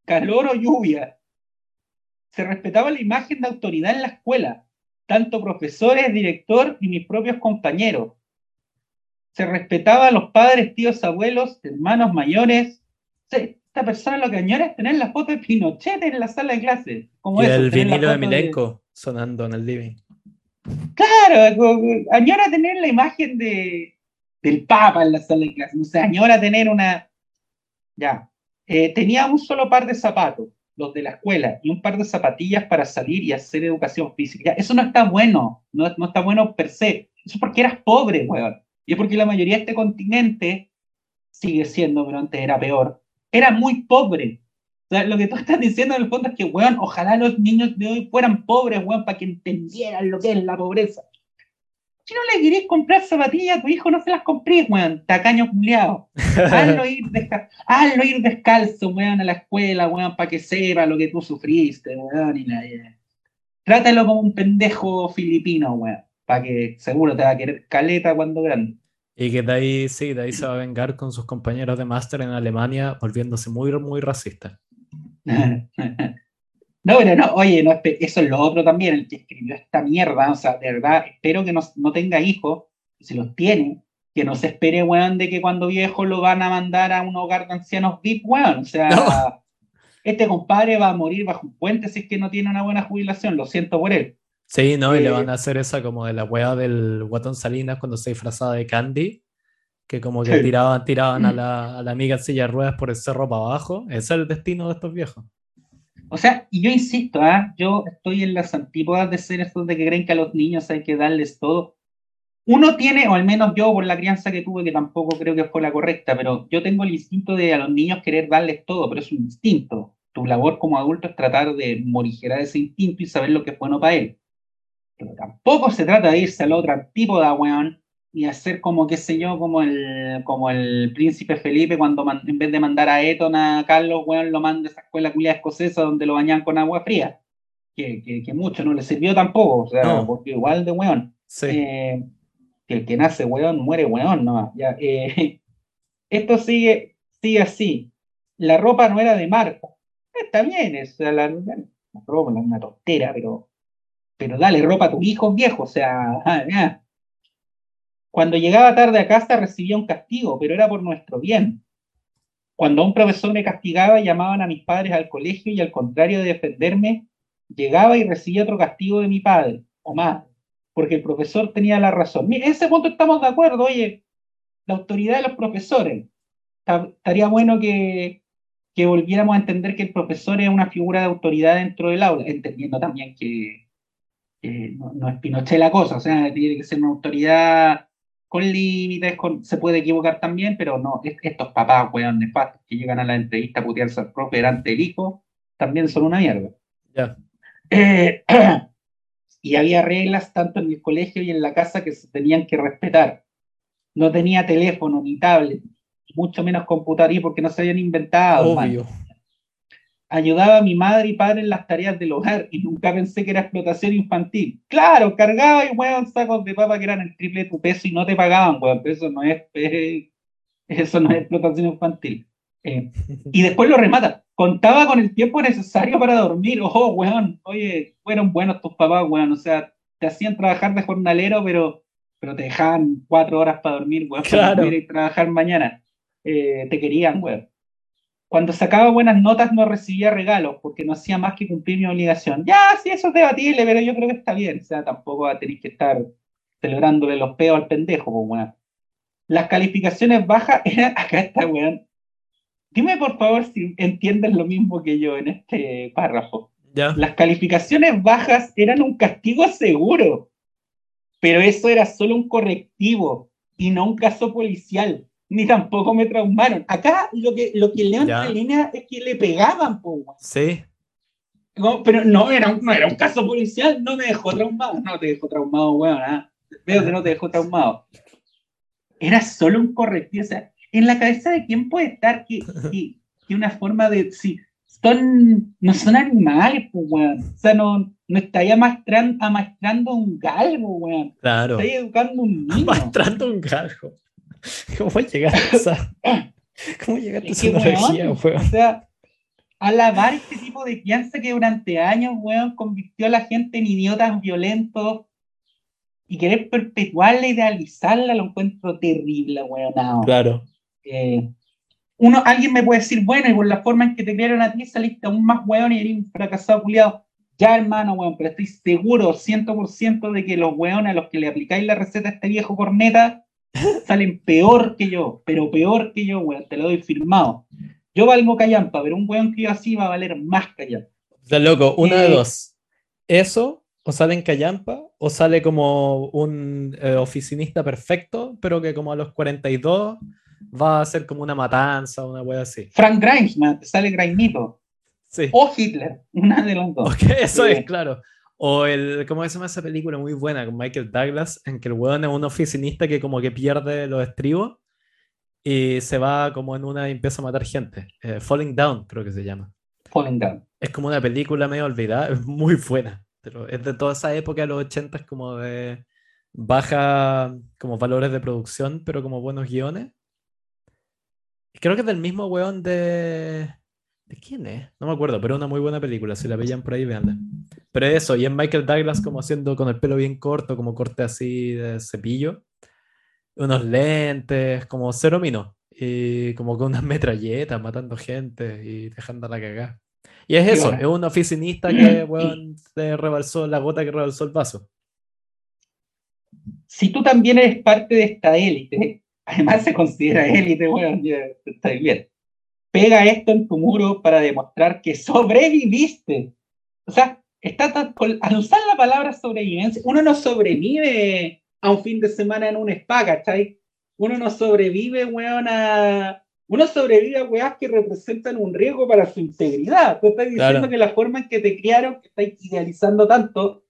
calor o lluvia. Se respetaba la imagen de autoridad en la escuela, tanto profesores, director y mis propios compañeros. Se respetaba a los padres, tíos, abuelos, hermanos mayores. Esta persona lo que añora es tener la foto de Pinochet en la sala de clase. Como y el vinilo de Milenko sonando en el living. Claro, añora tener la imagen de, del Papa en la sala de clase. O sea, añora tener una. Ya. Eh, tenía un solo par de zapatos, los de la escuela, y un par de zapatillas para salir y hacer educación física. eso no está bueno, no, no está bueno per se. Eso es porque eras pobre, weón. Y es porque la mayoría de este continente sigue siendo, pero antes era peor, era muy pobre. O sea, lo que tú estás diciendo en el fondo es que, weón, ojalá los niños de hoy fueran pobres, weón, para que entendieran lo que es la pobreza. Si no le querés comprar zapatillas a tu hijo, no se las compré, weón, tacaño culiado. Hazlo ir, Hazlo ir descalzo, weón, a la escuela, weón, para que sepa lo que tú sufriste, weón, y la... Trátalo como un pendejo filipino, weón, para que seguro te va a querer caleta cuando grande. Y que de ahí, sí, de ahí se va a vengar con sus compañeros de máster en Alemania, volviéndose muy, muy racista. [laughs] No, pero no, oye, no, eso es lo otro también, el que escribió esta mierda, o sea, de verdad, espero que no, no tenga hijos, si los tiene, que no se espere, weón, de que cuando viejo lo van a mandar a un hogar de ancianos VIP, weón, o sea, este compadre va a morir bajo un puente si es que no tiene una buena jubilación, lo siento por él. Sí, no, y le van a hacer esa como de la wea del Guatón Salinas cuando se disfrazaba de Candy, que como que tiraban, tiraban a la, a la amiga en silla de ruedas por el cerro para abajo. Ese es el destino de estos viejos. O sea, y yo insisto, ¿ah? yo estoy en las antípodas de ser estos de que creen que a los niños hay que darles todo. Uno tiene, o al menos yo por la crianza que tuve, que tampoco creo que fue la correcta, pero yo tengo el instinto de a los niños querer darles todo, pero es un instinto. Tu labor como adulto es tratar de morigerar ese instinto y saber lo que es bueno para él. Pero tampoco se trata de irse al otro antípoda, weón, y hacer como, qué sé yo, como el, como el príncipe Felipe cuando en vez de mandar a Eton a Carlos, weón, lo manda a esa escuela culia escocesa donde lo bañan con agua fría. Que, que, mucho no le sirvió tampoco, o sea, porque igual de weón. Eh, que el que nace weón muere weón nomás. Ya, eh, [laughs] esto sigue, sigue así. La ropa no era de marca. Está bien, es la, la, la ropa una tontera, pero pero dale ropa a tus hijos viejos, o sea, [laughs] ah, cuando llegaba tarde a casa recibía un castigo, pero era por nuestro bien. Cuando un profesor me castigaba, llamaban a mis padres al colegio y al contrario de defenderme, llegaba y recibía otro castigo de mi padre, o más, porque el profesor tenía la razón. en ese punto estamos de acuerdo, oye, la autoridad de los profesores. Estaría bueno que, que volviéramos a entender que el profesor es una figura de autoridad dentro del aula, entendiendo también que, no, es Pinochet la cosa, o sea, tiene que ser una autoridad con límites, se puede equivocar también, pero no, estos papás, weón, nefastos que llegan a la entrevista a putearse al propio delante del hijo, también son una mierda. Eh, [clears throat] y había reglas tanto en el colegio y en la casa que se tenían que respetar. No tenía teléfono ni tablet, mucho menos computador porque no se habían inventado. Obvio ayudaba a mi madre y padre en las tareas del hogar y nunca pensé que era explotación infantil. Claro, cargaba y weón sacos de papa que eran el triple de tu peso y no te pagaban, weón, eso no es, [laughs] eso no es explotación infantil. Eh, y [laughs] después lo remata. Contaba con el tiempo necesario para dormir. Ojo, weón. Oye, fueron buenos tus papás, weón. O sea, te hacían trabajar de jornalero, pero, pero te dejaban cuatro horas para dormir, weón. Para dormir y trabajar mañana. Eh, te querían, weón. Cuando sacaba buenas notas no recibía regalos porque no hacía más que cumplir mi obligación. Ya, sí, eso es debatible, pero yo creo que está bien. O sea, tampoco va a tener que estar celebrándole los peos al pendejo, pues, weón. Las calificaciones bajas [laughs] eran, acá está, weón. Dime por favor si entiendes lo mismo que yo en este párrafo. Ya. Las calificaciones bajas eran un castigo seguro, pero eso era solo un correctivo y no un caso policial ni tampoco me traumaron. Acá lo que, lo que leo entre línea es que le pegaban, po, Sí. pero no era, un, no era un caso policial, no me dejó traumado. No te dejó traumado, weón. ¿ah? Veo que no te dejó traumado. Era solo un correctivo. O sea, en la cabeza de quién puede estar que, que, una forma de. Sí, son, no son animales, pues, weón. O sea, no, no estáis amaestrando, amaestrando un galgo, weón. Claro. Estáis educando un niño. Amaestrando un galgo. [laughs] ¿Cómo llegar a esa, [laughs] cómo llegar a esa energía, O sea, alabar este tipo de crianza que durante años, weón, convirtió a la gente en idiotas violentos y querer perpetuarla, idealizarla, lo encuentro terrible, weón. Claro. Eh, uno, alguien me puede decir, bueno, y por la forma en que te criaron a ti saliste aún más weón y eres un fracasado culiado. Ya, hermano, weón, pero estoy seguro, 100% de que los weones a los que le aplicáis la receta a este viejo corneta salen peor que yo, pero peor que yo, weón, te lo doy firmado. Yo valgo callampa, pero un weón que yo así va a valer más callampa. O sea, loco, una de eh, dos. Eso, o sale en callampa, o sale como un eh, oficinista perfecto, pero que como a los 42 va a ser como una matanza, una wea así. Frank Grimes, man, sale Grimito. Sí. O Hitler, una de los dos. eso es, claro. O el, ¿cómo se llama esa película muy buena con Michael Douglas? En que el weón es un oficinista que como que pierde los estribos y se va como en una y empieza a matar gente. Eh, Falling Down, creo que se llama. Falling Down. Es como una película medio olvidada, es muy buena. Pero es de toda esa época de los 80 es como de baja como valores de producción, pero como buenos guiones. Creo que es del mismo weón de ¿De quién es? No me acuerdo, pero una muy buena película. Si la veían por ahí, veanla. Pero eso, y en Michael Douglas como haciendo con el pelo bien corto, como corte así de cepillo. Unos lentes, como cero mino. Y como con unas metralletas, matando gente y dejando la cagada. Y es eso, es un oficinista [clears throat] que, weón, se rebalsó la gota que rebalsó el vaso. Si tú también eres parte de esta élite, además se considera élite, weón, ya está bien pega esto en tu muro para demostrar que sobreviviste. O sea, está al usar la palabra sobrevivencia, uno no sobrevive a un fin de semana en un spa, ¿cachai? Uno no sobrevive, weón, a... Uno sobrevive a weas que representan un riesgo para su integridad. Tú estás diciendo que la forma en que te criaron, que estás idealizando tanto,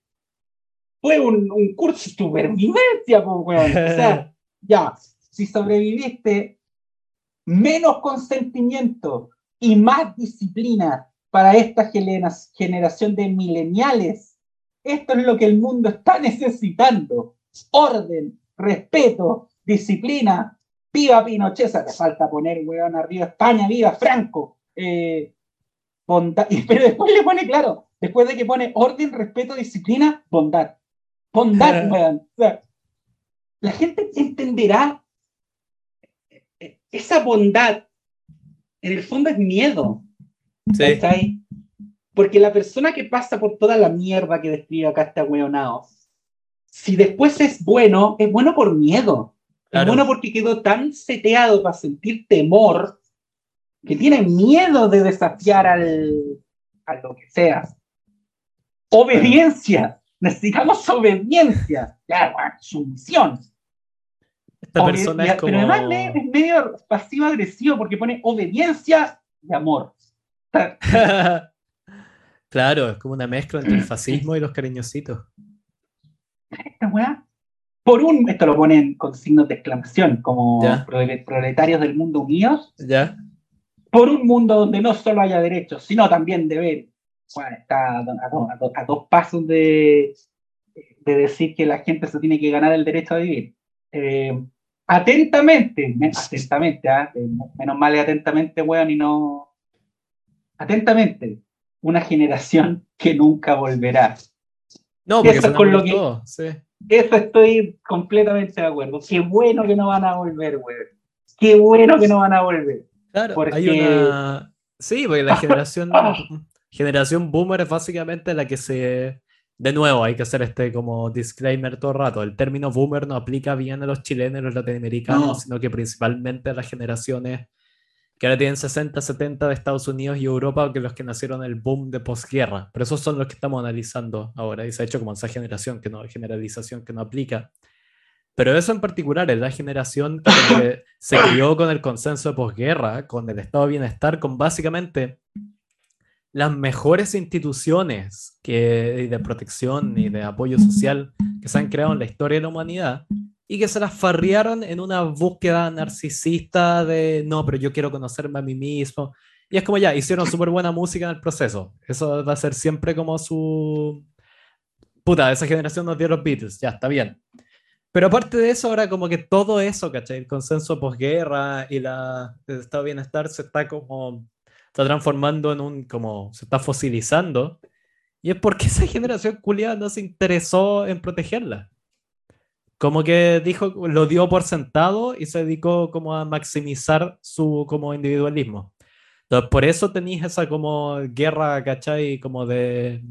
fue un, un curso de supervivencia, pues, weón. O sea, [laughs] ya, si sobreviviste, menos consentimiento y más disciplina para esta generación de mileniales. Esto es lo que el mundo está [laughs] necesitando. Orden, respeto, disciplina. Viva Pinochet, te falta poner, weón, arriba España, viva Franco. Eh, bondad. [laughs] Pero después le pone, claro, después de que pone orden, respeto, disciplina, bondad. Bondad, [laughs] weón. la gente entenderá esa bondad, en el fondo es miedo. Sí. Porque la persona que pasa por toda la mierda que describe acá este weonado, si después es bueno, es bueno por miedo. Es bueno porque quedó tan seteado para sentir temor que tiene miedo de desafiar al, a lo que sea. Obediencia. Necesitamos obediencia. Ya, sumisión persona es Pero además es medio pasivo-agresivo porque pone obediencia y amor. [laughs] claro, es como una mezcla entre el fascismo y los cariñositos. Esta weá. Por un, esto lo ponen con signos de exclamación, como proletarios del mundo unidos. Ya. Por un mundo donde no solo haya derechos, sino también deber. Bueno, está a, dos pasos de, de decir que la gente se tiene que ganar el derecho a vivir. Eh, atentamente, atentamente, ¿ah? eh, menos mal atentamente, weón, y no. Atentamente, una generación [laughs] que nunca volverá. No, porque eso es con lo que. Eso estoy completamente de acuerdo. Qué bueno que no van a volver, weón. Qué bueno que no van a volver. Claro, hay una. Sí, porque la [laughs] generación, generación boomer es básicamente la que se de nuevo, hay que hacer este como disclaimer todo el rato. El término boomer no aplica bien a los chilenos y los latinoamericanos, sino que principalmente a las generaciones que ahora tienen 60, 70 de Estados Unidos y Europa, que los que nacieron en el boom de posguerra. Pero esos son los que estamos analizando ahora. Y se ha hecho como esa generación, que no, generalización que no aplica. Pero eso en particular es la generación que se [coughs] crió con el consenso de posguerra, con el estado de bienestar, con básicamente las mejores instituciones que, de protección y de apoyo social que se han creado en la historia de la humanidad y que se las farriaron en una búsqueda narcisista de no, pero yo quiero conocerme a mí mismo. Y es como ya, hicieron súper buena música en el proceso. Eso va a ser siempre como su... Puta, esa generación nos dio los Beatles, ya, está bien. Pero aparte de eso, ahora como que todo eso, ¿cachai? El consenso posguerra y la, el estado de bienestar se está como está transformando en un, como, se está fosilizando. Y es porque [laughs] esa generación culiada no se interesó en protegerla. Como que dijo, lo dio por sentado y se dedicó como a maximizar su como individualismo. Entonces, por eso tenéis esa como guerra, ¿cachai? Como de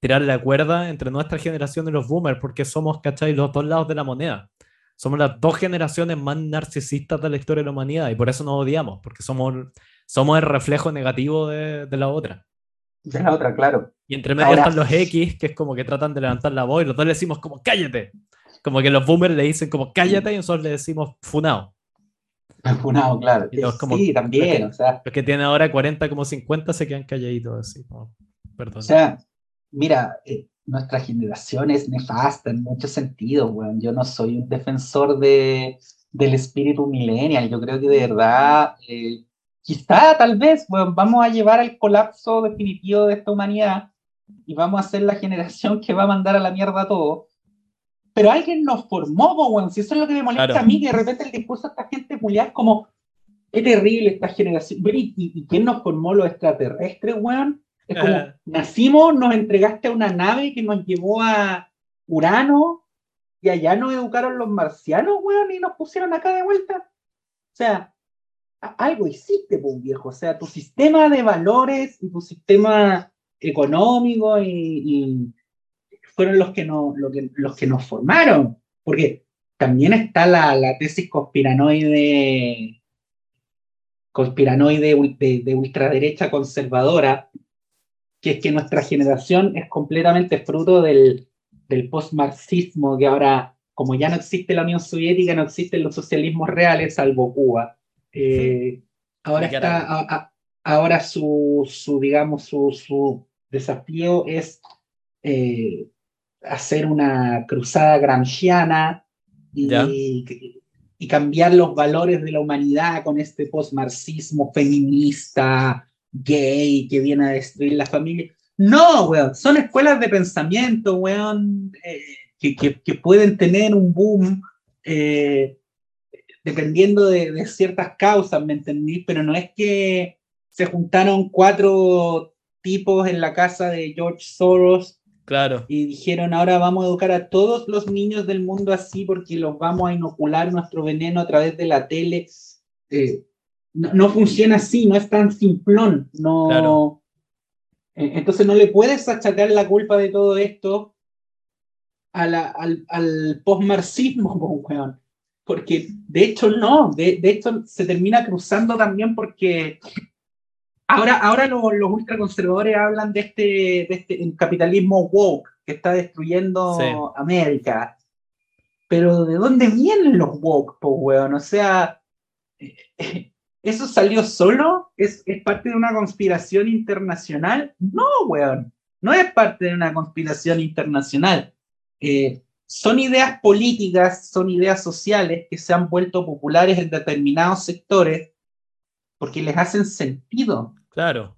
tirar la cuerda entre nuestra generación y los boomers, porque somos, ¿cachai? Los dos lados de la moneda. Somos las dos generaciones más narcisistas de la historia de la humanidad y por eso nos odiamos, porque somos somos el reflejo negativo de, la otra. De la otra, claro. Y entre medio están los X, que es como que tratan de levantar la voz y los dos le decimos como cállate. Como que los boomers le dicen como cállate y nosotros le decimos funado. [laughs] Funado, claro. sí, también, los que, o sea. Los que tienen ahora 40 como 50 se quedan calladitos así, perdón. O sea, mira, eh, nuestra generación es nefasta en muchos sentidos, weón. Yo no soy un defensor de, del espíritu millennial. Yo creo que de verdad eh, quizá, tal vez, bueno, vamos a llevar al colapso definitivo de esta humanidad y vamos a ser la generación que va a mandar a la mierda todo. Pero alguien nos formó, bueno, si eso es lo que me molesta a mí, que de repente el discurso de esta gente Julián como, qué terrible esta generación. ¿Y, y, quién nos formó los extraterrestres, weón? Es como, nacimos, nos entregaste a una nave que nos llevó a Urano y allá nos educaron los marcianos, weón, y nos pusieron acá de vuelta. O sea, algo hiciste, pues viejo. O sea, tu sistema de valores y tu sistema económico y, fueron los que, no, lo que, los que nos formaron. Porque también está la, la tesis conspiranoide, conspiranoide de, de, ultraderecha conservadora, que es que nuestra generación es completamente fruto del, del post-marxismo, que ahora, como ya no existe la Unión Soviética, no existen los socialismos reales, salvo Cuba. Eh, ahora está, ahora su, su digamos, su, su, desafío es eh, hacer una cruzada gramsciana y, y, cambiar los valores de la humanidad con este postmarxismo feminista, gay, que viene a destruir la familia. No, weón, son escuelas de pensamiento, weón, eh, que, que, que, pueden tener un boom dependiendo de, ciertas causas, ¿me entendí? Pero no es que se juntaron cuatro tipos en la casa de George Soros claro. y dijeron, ahora vamos a educar a todos los niños del mundo así porque los vamos a inocular nuestro veneno a través de la tele. Eh, no, funciona así, no es tan simplón. No, e, Entonces no le puedes achacar la culpa de todo esto al, al postmarxismo, [laughs] weón porque de hecho no, de, de, hecho se termina cruzando también porque ahora, ahora los, los ultraconservadores hablan de este, de este capitalismo woke que está destruyendo América. Pero ¿de dónde vienen los woke, po, weón? O sea, ¿eso salió solo? ¿Es, ¿Es parte de una conspiración internacional? No, weón. No es parte de una conspiración internacional. Eh, son ideas políticas, son ideas sociales que se han vuelto populares en determinados sectores porque les hacen sentido. Claro.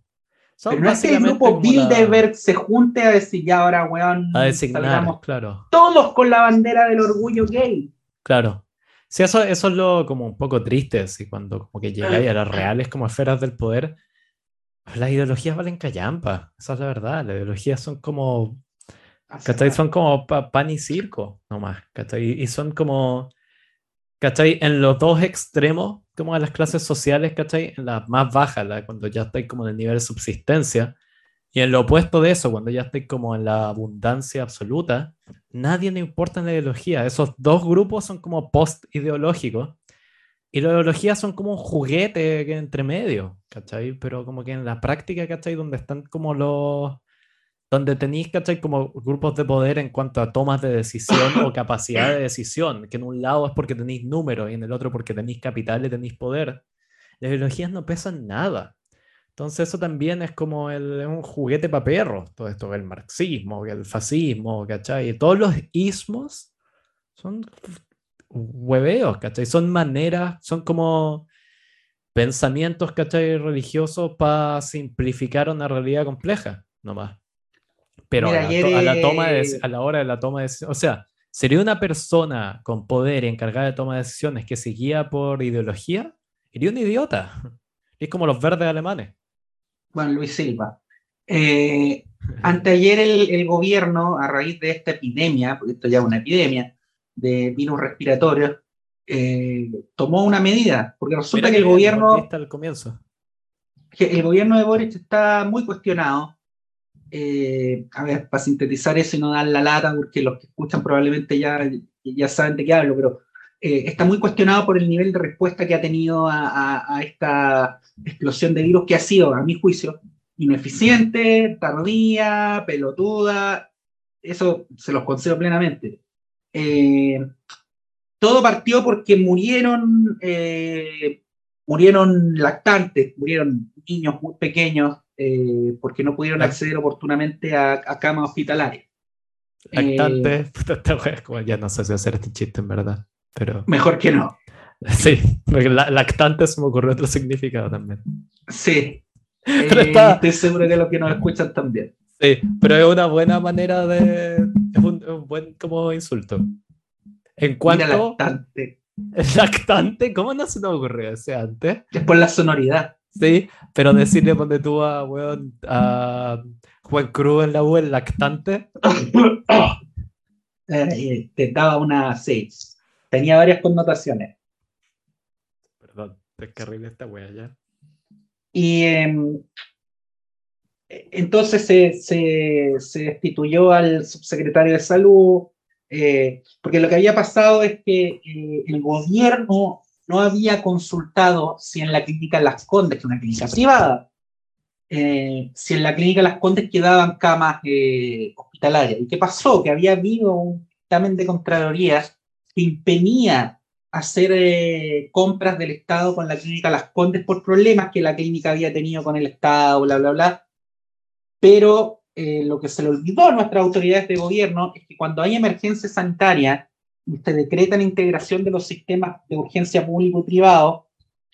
Pero no es que el grupo Bilderberg se junte a decir, ya ahora, weón, a designar, claro. todos con la bandera del orgullo gay. Claro. Sí, eso, eso es lo como un poco triste, así, cuando como que llegáis a las reales como esferas del poder, las ideologías valen callampa, esa es la verdad, las ideologías son como, ¿cachai? Son como pan y circo, nomás, ¿cachai? Y son como, ¿cachai? En los dos extremos, como en las clases sociales, ¿cachai? En las más bajas, la, cuando ya estáis como en el nivel de subsistencia, y en lo opuesto de eso, cuando ya estáis como en la abundancia absoluta, nadie le importa la ideología. Esos dos grupos son como post-ideológicos. Y las ideologías son como un juguete entre medio, ¿cachai? Pero como que en la práctica, ¿cachai? Donde están como los... Donde tenéis, ¿cachai? Como grupos de poder en cuanto a tomas de decisión o [coughs] capacidad de decisión, que en un lado es porque tenéis números y en el otro porque tenéis capital y tenéis poder. Las ideologías no pesan nada. Entonces eso también es como el, un juguete para perros, todo esto, el marxismo, el fascismo, ¿cachai? Todos los ismos son hueveos, ¿cachai? Son maneras, son como pensamientos, ¿cachai? Religiosos para simplificar una realidad compleja, nomás. Pero a, la toma a la hora de la toma de decisiones, o sea, sería una persona con poder encargada de toma de decisiones que se guía por ideología, sería un idiota. Es como los verdes alemanes. Juan Luis Silva. Eh, anteayer el, gobierno, a raíz de esta epidemia, porque esto ya es una epidemia, de virus respiratorios, eh, tomó una medida, porque resulta que el gobierno... Al comienzo. Que el gobierno de Boric está muy cuestionado. Eh, a ver, para sintetizar eso y no dar la lata, porque los que escuchan probablemente ya, ya saben de qué hablo, pero eh, está muy cuestionado por el nivel de respuesta que ha tenido a, esta explosión de virus que ha sido, a mi juicio, ineficiente, tardía, pelotuda. Eso se los concedo plenamente. Eh, todo partió porque murieron, murieron lactantes, murieron niños muy pequeños porque no pudieron acceder oportunamente a, a camas hospitalarias. Lactantes, ya no sé si hacer este chiste en verdad. Pero... Mejor que no. [laughs] Sí, porque lactante se me ocurrió otro significado también. Sí. [laughs] Eh, estoy seguro que los que nos escuchan también. Sí, pero es una buena manera de. Es un, buen como insulto. En cuanto. lactante. [laughs] Lactante, ¿cómo no se nos ocurrió ese antes? Es por la sonoridad. Sí, pero decirle [laughs] donde tú a, weón, a Juan Cruz en la U, el lactante. [coughs] Eh, te daba una 6 tenía varias connotaciones. Perdón, te carrilé esta wea ya. Y em, entonces se, destituyó al subsecretario de salud, eh, porque lo que había pasado es que eh, el gobierno no había consultado si en la clínica Las Condes, que es una clínica privada, eh, si en la clínica Las Condes quedaban camas hospitalarias. ¿Y qué pasó? Que había habido un dictamen de Contraloría que impedía hacer eh, compras del Estado con la clínica Las Condes por problemas que la clínica había tenido con el Estado, bla, bla, bla. Pero eh, lo que se le olvidó a nuestras autoridades de gobierno es que cuando hay emergencia sanitaria y se decreta la integración de los sistemas de urgencia público y privado,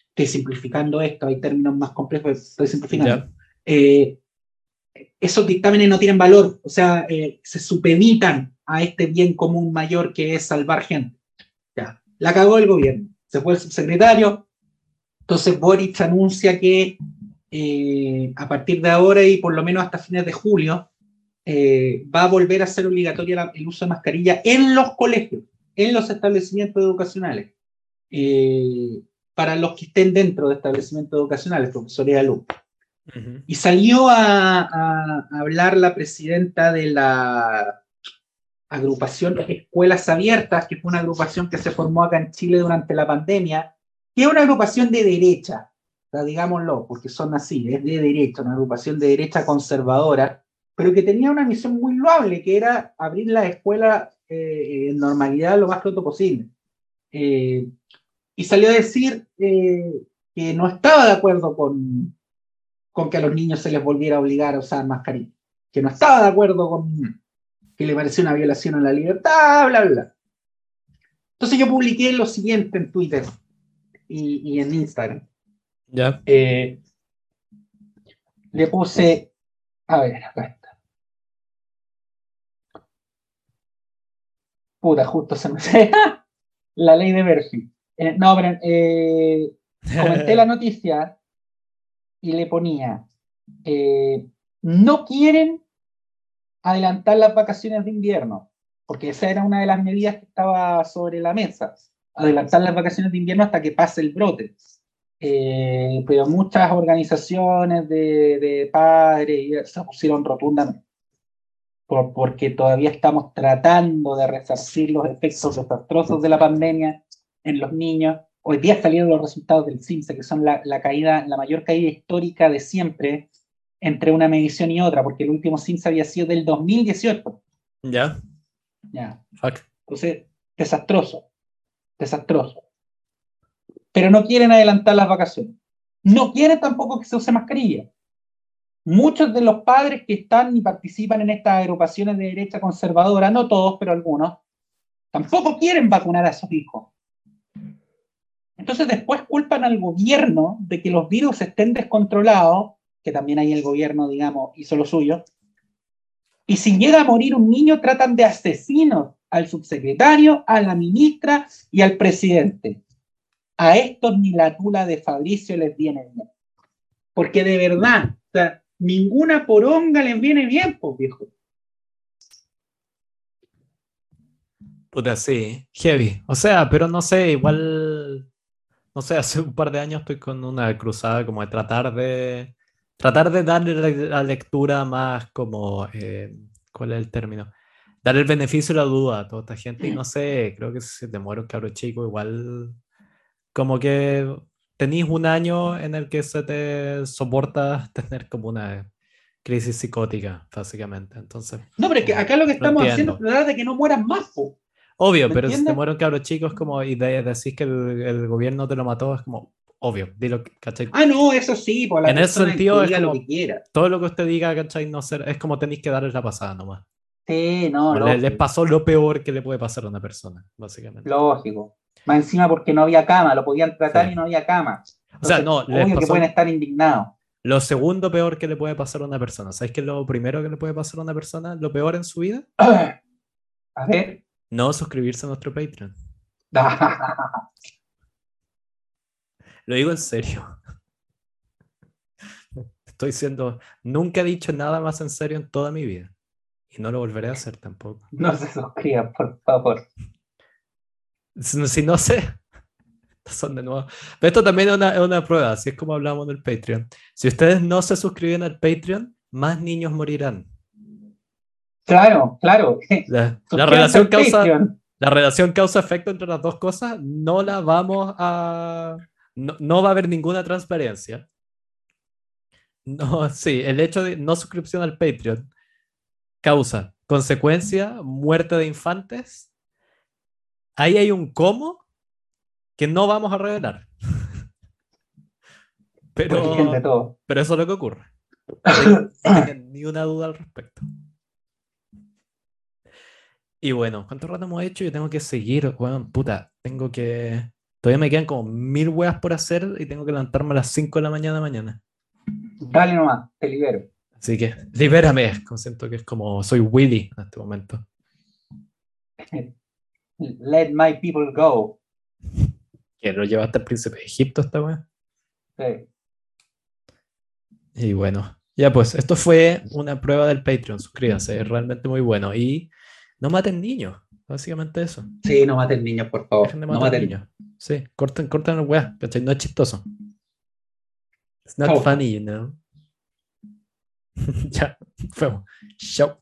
estoy simplificando esto, hay términos más complejos, estoy simplificando. Eh, esos dictámenes no tienen valor, o sea, se supeditan a este bien común mayor que es salvar gente. Ya, la cagó el gobierno, se fue el subsecretario, entonces Boric anuncia que eh, a partir de ahora y por lo menos hasta fines de julio eh, va a volver a ser obligatoria el uso de mascarilla en los colegios, en los establecimientos educacionales, eh, para los que estén dentro de establecimientos educacionales, profesores y alumnos. Y salió a, hablar la presidenta de la agrupación Escuelas Abiertas, que fue una agrupación que se formó acá en Chile durante la pandemia, que es una agrupación de derecha, digámoslo, porque son así, es de derecha, una agrupación de derecha conservadora, pero que tenía una misión muy loable, que era abrir la escuela eh, en normalidad lo más pronto posible. Eh, y salió a decir eh, que no estaba de acuerdo con, con que a los niños se les volviera a obligar a usar mascarilla, que no estaba de acuerdo con, que le pareció una violación a la libertad, bla, bla. Entonces yo publiqué lo siguiente en Twitter y, en Instagram. Ya. Eh, le puse, a ver, acá está. Puta, justo se me... [laughs] La ley de Murphy. Eh, no, pero eh, comenté la [laughs] noticia y le ponía, eh, no quieren adelantar las vacaciones de invierno, porque esa era una de las medidas que estaba sobre la mesa, adelantar las vacaciones de invierno hasta que pase el brote. Pero muchas organizaciones de, de padres se pusieron rotundamente, por, porque todavía estamos tratando de resarcir los efectos desastrosos de la pandemia en los niños. Hoy día salieron los resultados del CIMSE, que son la, la caída, la mayor caída histórica de siempre entre una medición y otra, porque el último CIMS había sido del 2018. Ya. Ya. Fuck. Entonces, desastroso. Desastroso. Pero no quieren adelantar las vacaciones. No quieren tampoco que se use mascarilla. Muchos de los padres que están y participan en estas agrupaciones de derecha conservadora, no todos, pero algunos, tampoco quieren vacunar a sus hijos. Entonces después culpan al gobierno de que los virus estén descontrolados que también ahí el gobierno, digamos, hizo lo suyo. Y si llega a morir un niño, tratan de asesinos al subsecretario, a la ministra y al presidente. A estos ni la tula de Fabricio les viene bien. Porque de verdad, ninguna poronga les viene bien, pues viejo. Puta, sí, heavy. O sea, pero no sé, igual, no sé, [laughs] hace un par de años estoy con una cruzada como de tratar de tratar de darle la lectura más como, eh, ¿cuál es el término? Dar el beneficio de la duda a toda esta gente y no sé, creo que si te muere un cabro chico, igual como que tenéis un año en el que se te soporta tener como una crisis psicótica, básicamente. Entonces, no, pero que acá lo que estamos haciendo es tratar de que no mueran más. Po. Obvio, pero si te muere un cabro chico es como, y de, decís que el, el, gobierno te lo mató, es como, obvio, dilo, ¿cachai? Ah, no, eso sí, por la En ese sentido, es lo que quiera. todo lo que usted diga, ¿cachai? No ser, es como tenéis que darles la pasada nomás. Sí, no, no. Les, pasó lo peor que le puede pasar a una persona, básicamente. Lógico. Más encima porque no había cama, lo podían tratar y no había cama. o sea, no, les pasó... que pueden estar indignados. Lo segundo peor que le puede pasar a una persona. ¿Sabes qué es lo primero que le puede pasar a una persona? Lo peor en su vida. [clears throat] A ver. No suscribirse a nuestro Patreon. [laughs] Lo digo en serio. [laughs] Estoy siendo. Nunca he dicho nada más en serio en toda mi vida. Y no lo volveré a hacer tampoco. No se suscriban, por favor. Si no sé. [laughs] Son de nuevo. Pero esto también es una, prueba, así es como hablamos en el Patreon. Si ustedes no se suscriben al Patreon, más niños morirán. Claro, claro. [laughs] La, la relación causa, la relación causa-efecto entre las dos cosas no la vamos a, no, va a haber ninguna transparencia. No, sí, el hecho de no suscripción al Patreon causa consecuencia, muerte de infantes. Ahí hay un cómo que no vamos a revelar. [laughs] Pero, pero eso es lo que ocurre. [laughs] No tengan ni una duda al respecto. Y bueno, ¿cuánto rato hemos hecho? Yo tengo que seguir. Bueno, puta, tengo que Todavía me quedan como mil weas por hacer y tengo que levantarme a las 5 de la mañana mañana. Dale nomás, te libero. Así que, libérame. Siento que es como soy Willy en este momento. [laughs] Let my people go. ¿Que lo llevaste al príncipe de Egipto esta wea? Sí. Y bueno, ya pues, esto fue una prueba del Patreon. Suscríbanse, es realmente muy bueno. Y no maten niños. Básicamente eso. Sí, no maten niños, por favor. no maten niños. Sí, corten, corten el weá, No es chistoso. It's not funny, you know. [laughs] ya, fuimos. Chao.